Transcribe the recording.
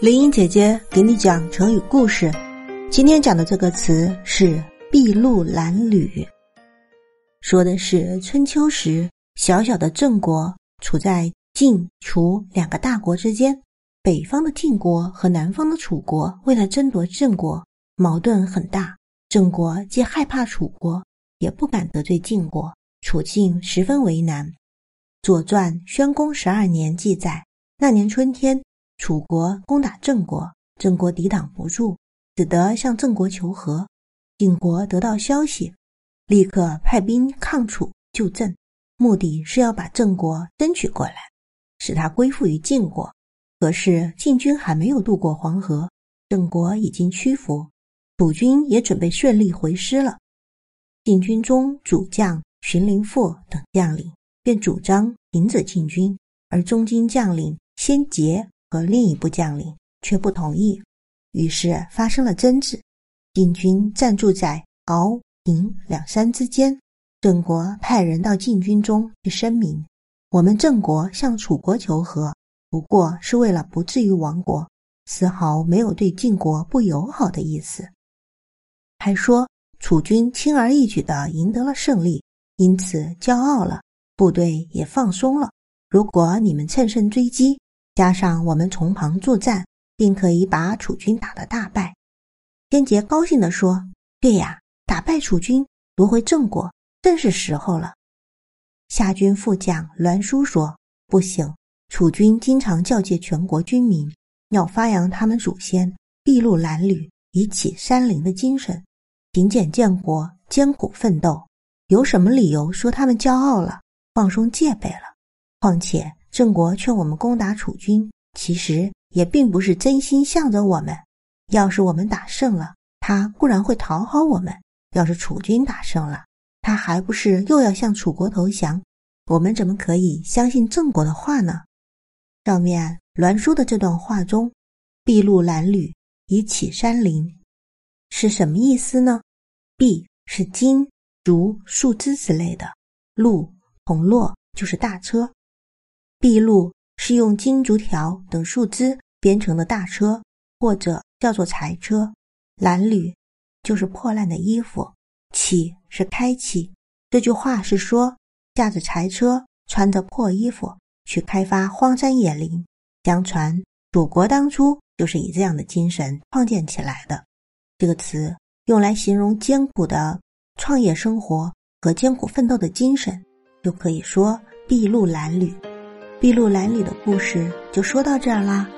林英姐姐给你讲成语故事。今天讲的这个词是“筚路蓝缕”，说的是春秋时小小的郑国处在晋、楚两个大国之间。北方的晋国和南方的楚国为了争夺郑国，矛盾很大。郑国既害怕楚国，也不敢得罪晋国，处境十分为难。《左传·宣公十二年》记载，那年春天。楚国攻打郑国，郑国抵挡不住，只得向郑国求和。晋国得到消息，立刻派兵抗楚救郑，目的是要把郑国争取过来，使他归附于晋国。可是晋军还没有渡过黄河，郑国已经屈服，楚军也准备顺利回师了。晋军中主将荀林父等将领便主张停止进军，而中军将领先杰。和另一部将领却不同意，于是发生了争执。晋军暂住在敖、平两山之间。郑国派人到晋军中去声明：我们郑国向楚国求和，不过是为了不至于亡国，丝毫没有对晋国不友好的意思。还说楚军轻而易举地赢得了胜利，因此骄傲了，部队也放松了。如果你们乘胜追击，加上我们从旁助战，并可以把楚军打得大败。天杰高兴地说：“对呀，打败楚军，夺回郑国，正是时候了。”夏军副将栾书说：“不行，楚军经常教诫全国军民，要发扬他们祖先筚路蓝缕、以启山林的精神，勤俭建国，艰苦奋斗。有什么理由说他们骄傲了，放松戒备了？况且……”郑国劝我们攻打楚军，其实也并不是真心向着我们。要是我们打胜了，他固然会讨好我们；要是楚军打胜了，他还不是又要向楚国投降？我们怎么可以相信郑国的话呢？上面栾书的这段话中，“筚路蓝缕，以启山林”是什么意思呢？“筚”是金、竹、树枝之类的，“路”铜“络”就是大车。筚路是用金竹条等树枝编成的大车，或者叫做柴车。褴褛就是破烂的衣服。启是开启。这句话是说，驾着柴车，穿着破衣服去开发荒山野林。相传，楚国当初就是以这样的精神创建起来的。这个词用来形容艰苦的创业生活和艰苦奋斗的精神，就可以说筚路蓝缕。筚路蓝里的故事就说到这儿啦。